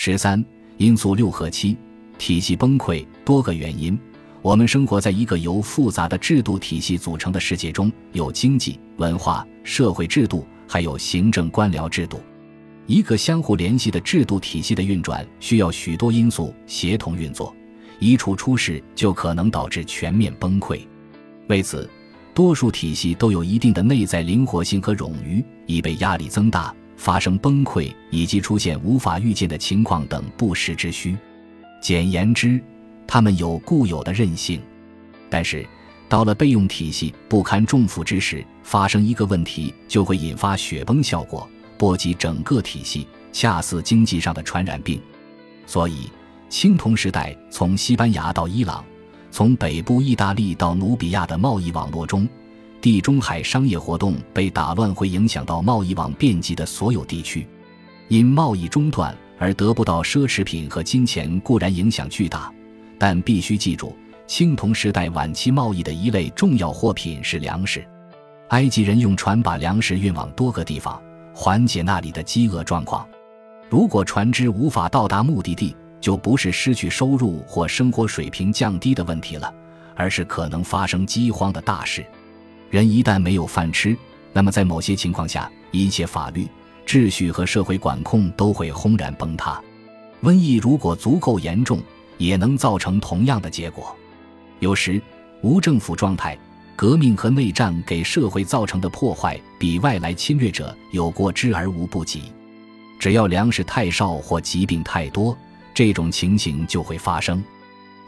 十三因素六和七体系崩溃多个原因。我们生活在一个由复杂的制度体系组成的世界中，有经济、文化、社会制度，还有行政官僚制度。一个相互联系的制度体系的运转需要许多因素协同运作，一处出事就可能导致全面崩溃。为此，多数体系都有一定的内在灵活性和冗余，以被压力增大。发生崩溃以及出现无法预见的情况等不时之需。简言之，他们有固有的韧性。但是，到了备用体系不堪重负之时，发生一个问题就会引发雪崩效果，波及整个体系，恰似经济上的传染病。所以，青铜时代从西班牙到伊朗，从北部意大利到努比亚的贸易网络中。地中海商业活动被打乱，会影响到贸易网遍及的所有地区。因贸易中断而得不到奢侈品和金钱固然影响巨大，但必须记住，青铜时代晚期贸易的一类重要货品是粮食。埃及人用船把粮食运往多个地方，缓解那里的饥饿状况。如果船只无法到达目的地，就不是失去收入或生活水平降低的问题了，而是可能发生饥荒的大事。人一旦没有饭吃，那么在某些情况下，一切法律、秩序和社会管控都会轰然崩塌。瘟疫如果足够严重，也能造成同样的结果。有时，无政府状态、革命和内战给社会造成的破坏，比外来侵略者有过之而无不及。只要粮食太少或疾病太多，这种情形就会发生。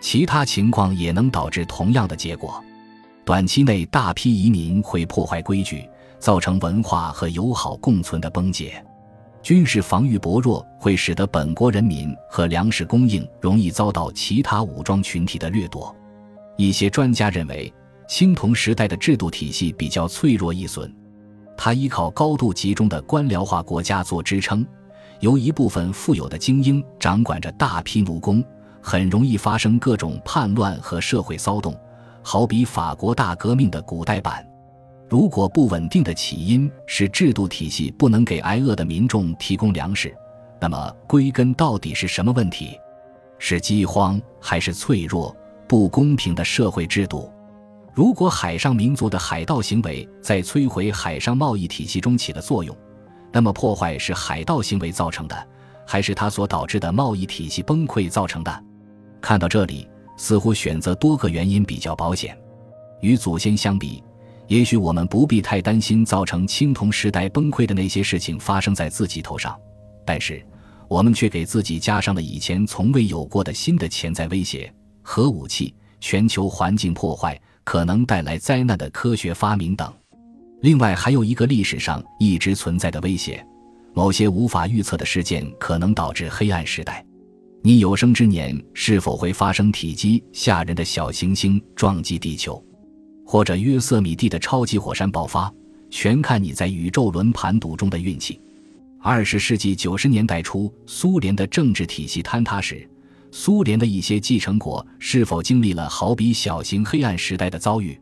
其他情况也能导致同样的结果。短期内，大批移民会破坏规矩，造成文化和友好共存的崩解；军事防御薄弱，会使得本国人民和粮食供应容易遭到其他武装群体的掠夺。一些专家认为，青铜时代的制度体系比较脆弱易损，它依靠高度集中的官僚化国家做支撑，由一部分富有的精英掌管着大批奴工，很容易发生各种叛乱和社会骚动。好比法国大革命的古代版。如果不稳定的起因是制度体系不能给挨饿的民众提供粮食，那么归根到底是什么问题？是饥荒还是脆弱、不公平的社会制度？如果海上民族的海盗行为在摧毁海上贸易体系中起了作用，那么破坏是海盗行为造成的，还是它所导致的贸易体系崩溃造成的？看到这里。似乎选择多个原因比较保险。与祖先相比，也许我们不必太担心造成青铜时代崩溃的那些事情发生在自己头上，但是我们却给自己加上了以前从未有过的新的潜在威胁：核武器、全球环境破坏、可能带来灾难的科学发明等。另外，还有一个历史上一直存在的威胁：某些无法预测的事件可能导致黑暗时代。你有生之年是否会发生体积吓人的小行星撞击地球，或者约瑟米蒂的超级火山爆发，全看你在宇宙轮盘赌中的运气。二十世纪九十年代初，苏联的政治体系坍塌时，苏联的一些继承国是否经历了好比小型黑暗时代的遭遇？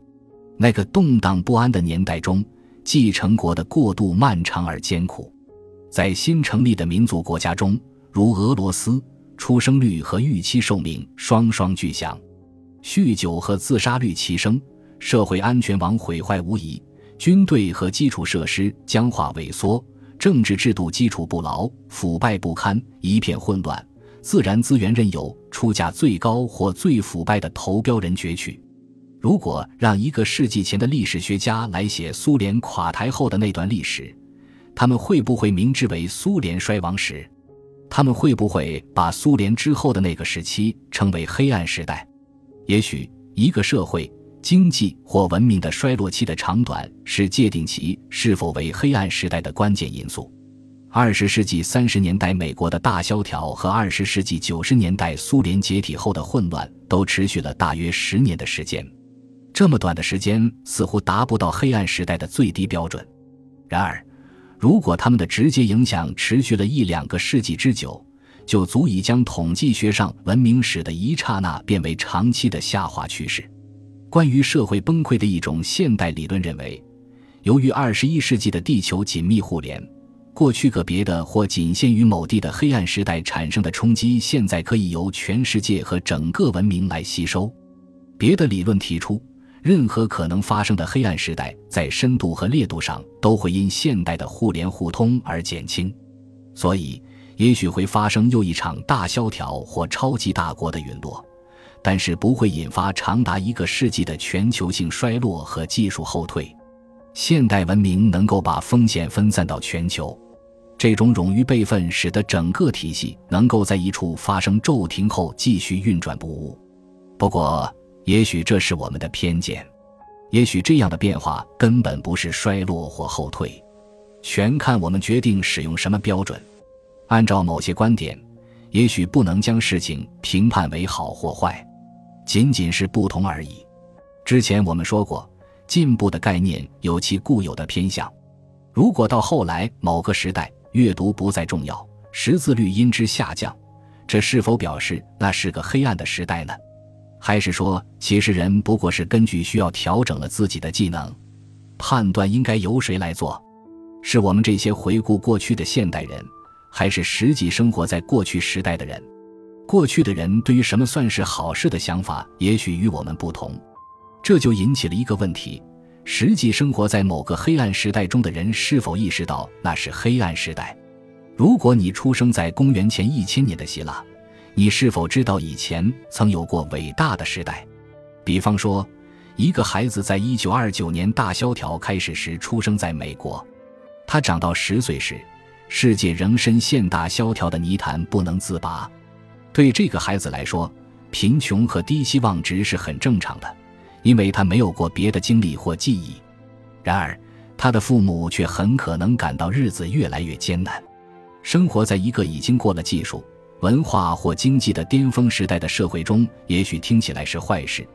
那个动荡不安的年代中，继承国的过渡漫长而艰苦。在新成立的民族国家中，如俄罗斯。出生率和预期寿命双双巨响，酗酒和自杀率齐升，社会安全网毁坏无疑，军队和基础设施僵化萎缩，政治制度基础不牢，腐败不堪，一片混乱，自然资源任由出价最高或最腐败的投标人攫取。如果让一个世纪前的历史学家来写苏联垮台后的那段历史，他们会不会明知为苏联衰亡史？他们会不会把苏联之后的那个时期称为黑暗时代？也许一个社会、经济或文明的衰落期的长短是界定其是否为黑暗时代的关键因素。二十世纪三十年代美国的大萧条和二十世纪九十年代苏联解体后的混乱都持续了大约十年的时间。这么短的时间似乎达不到黑暗时代的最低标准。然而。如果他们的直接影响持续了一两个世纪之久，就足以将统计学上文明史的一刹那变为长期的下滑趋势。关于社会崩溃的一种现代理论认为，由于二十一世纪的地球紧密互联，过去个别的或仅限于某地的黑暗时代产生的冲击，现在可以由全世界和整个文明来吸收。别的理论提出，任何可能发生的黑暗时代，在深度和烈度上都会因现代的互联互通而减轻，所以也许会发生又一场大萧条或超级大国的陨落，但是不会引发长达一个世纪的全球性衰落和技术后退。现代文明能够把风险分散到全球，这种冗余备份使得整个体系能够在一处发生骤停后继续运转不误。不过，也许这是我们的偏见，也许这样的变化根本不是衰落或后退，全看我们决定使用什么标准。按照某些观点，也许不能将事情评判为好或坏，仅仅是不同而已。之前我们说过。进步的概念有其固有的偏向。如果到后来某个时代阅读不再重要，识字率因之下降，这是否表示那是个黑暗的时代呢？还是说，其实人不过是根据需要调整了自己的技能？判断应该由谁来做？是我们这些回顾过去的现代人，还是实际生活在过去时代的人？过去的人对于什么算是好事的想法，也许与我们不同。这就引起了一个问题：实际生活在某个黑暗时代中的人是否意识到那是黑暗时代？如果你出生在公元前一千年的希腊，你是否知道以前曾有过伟大的时代？比方说，一个孩子在一九二九年大萧条开始时出生在美国，他长到十岁时，世界仍深陷大萧条的泥潭不能自拔。对这个孩子来说，贫穷和低希望值是很正常的。因为他没有过别的经历或记忆，然而他的父母却很可能感到日子越来越艰难。生活在一个已经过了技术、文化或经济的巅峰时代的社会中，也许听起来是坏事，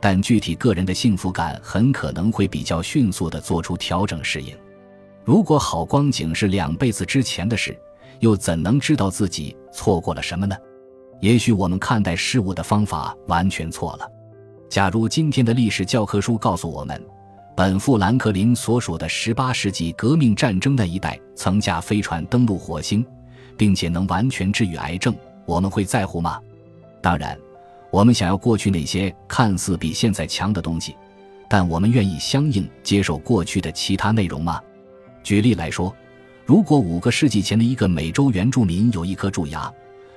但具体个人的幸福感很可能会比较迅速地做出调整适应。如果好光景是两辈子之前的事，又怎能知道自己错过了什么呢？也许我们看待事物的方法完全错了。假如今天的历史教科书告诉我们，本富兰克林所属的18世纪革命战争那一代曾驾飞船登陆火星，并且能完全治愈癌症，我们会在乎吗？当然，我们想要过去那些看似比现在强的东西，但我们愿意相应接受过去的其他内容吗？举例来说，如果五个世纪前的一个美洲原住民有一颗蛀牙，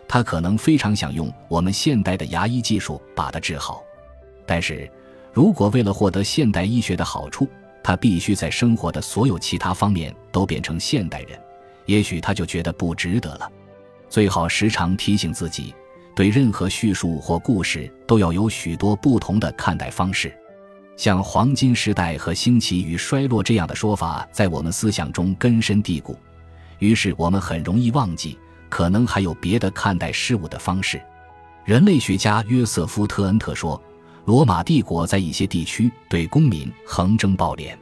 他可能非常想用我们现代的牙医技术把它治好。但是，如果为了获得现代医学的好处，他必须在生活的所有其他方面都变成现代人，也许他就觉得不值得了。最好时常提醒自己，对任何叙述或故事都要有许多不同的看待方式。像黄金时代和兴起与衰落这样的说法，在我们思想中根深蒂固，于是我们很容易忘记，可能还有别的看待事物的方式。人类学家约瑟夫·特恩特说。罗马帝国在一些地区对公民横征暴敛，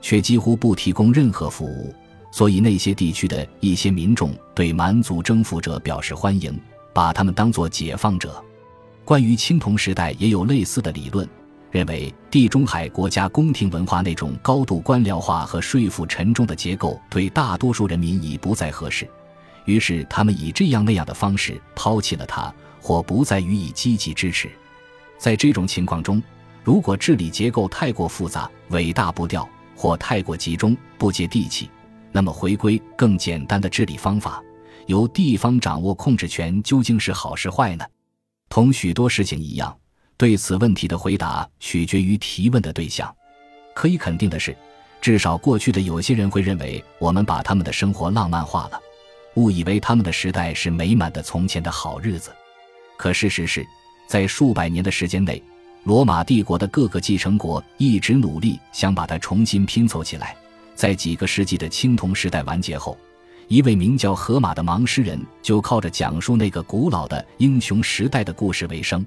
却几乎不提供任何服务，所以那些地区的一些民众对蛮族征服者表示欢迎，把他们当作解放者。关于青铜时代也有类似的理论，认为地中海国家宫廷文化那种高度官僚化和税负沉重的结构对大多数人民已不再合适，于是他们以这样那样的方式抛弃了它，或不再予以积极支持。在这种情况中，如果治理结构太过复杂、尾大不掉，或太过集中、不接地气，那么回归更简单的治理方法，由地方掌握控制权，究竟是好是坏呢？同许多事情一样，对此问题的回答取决于提问的对象。可以肯定的是，至少过去的有些人会认为我们把他们的生活浪漫化了，误以为他们的时代是美满的从前的好日子。可事实是。在数百年的时间内，罗马帝国的各个继承国一直努力想把它重新拼凑起来。在几个世纪的青铜时代完结后，一位名叫荷马的盲诗人就靠着讲述那个古老的英雄时代的故事为生。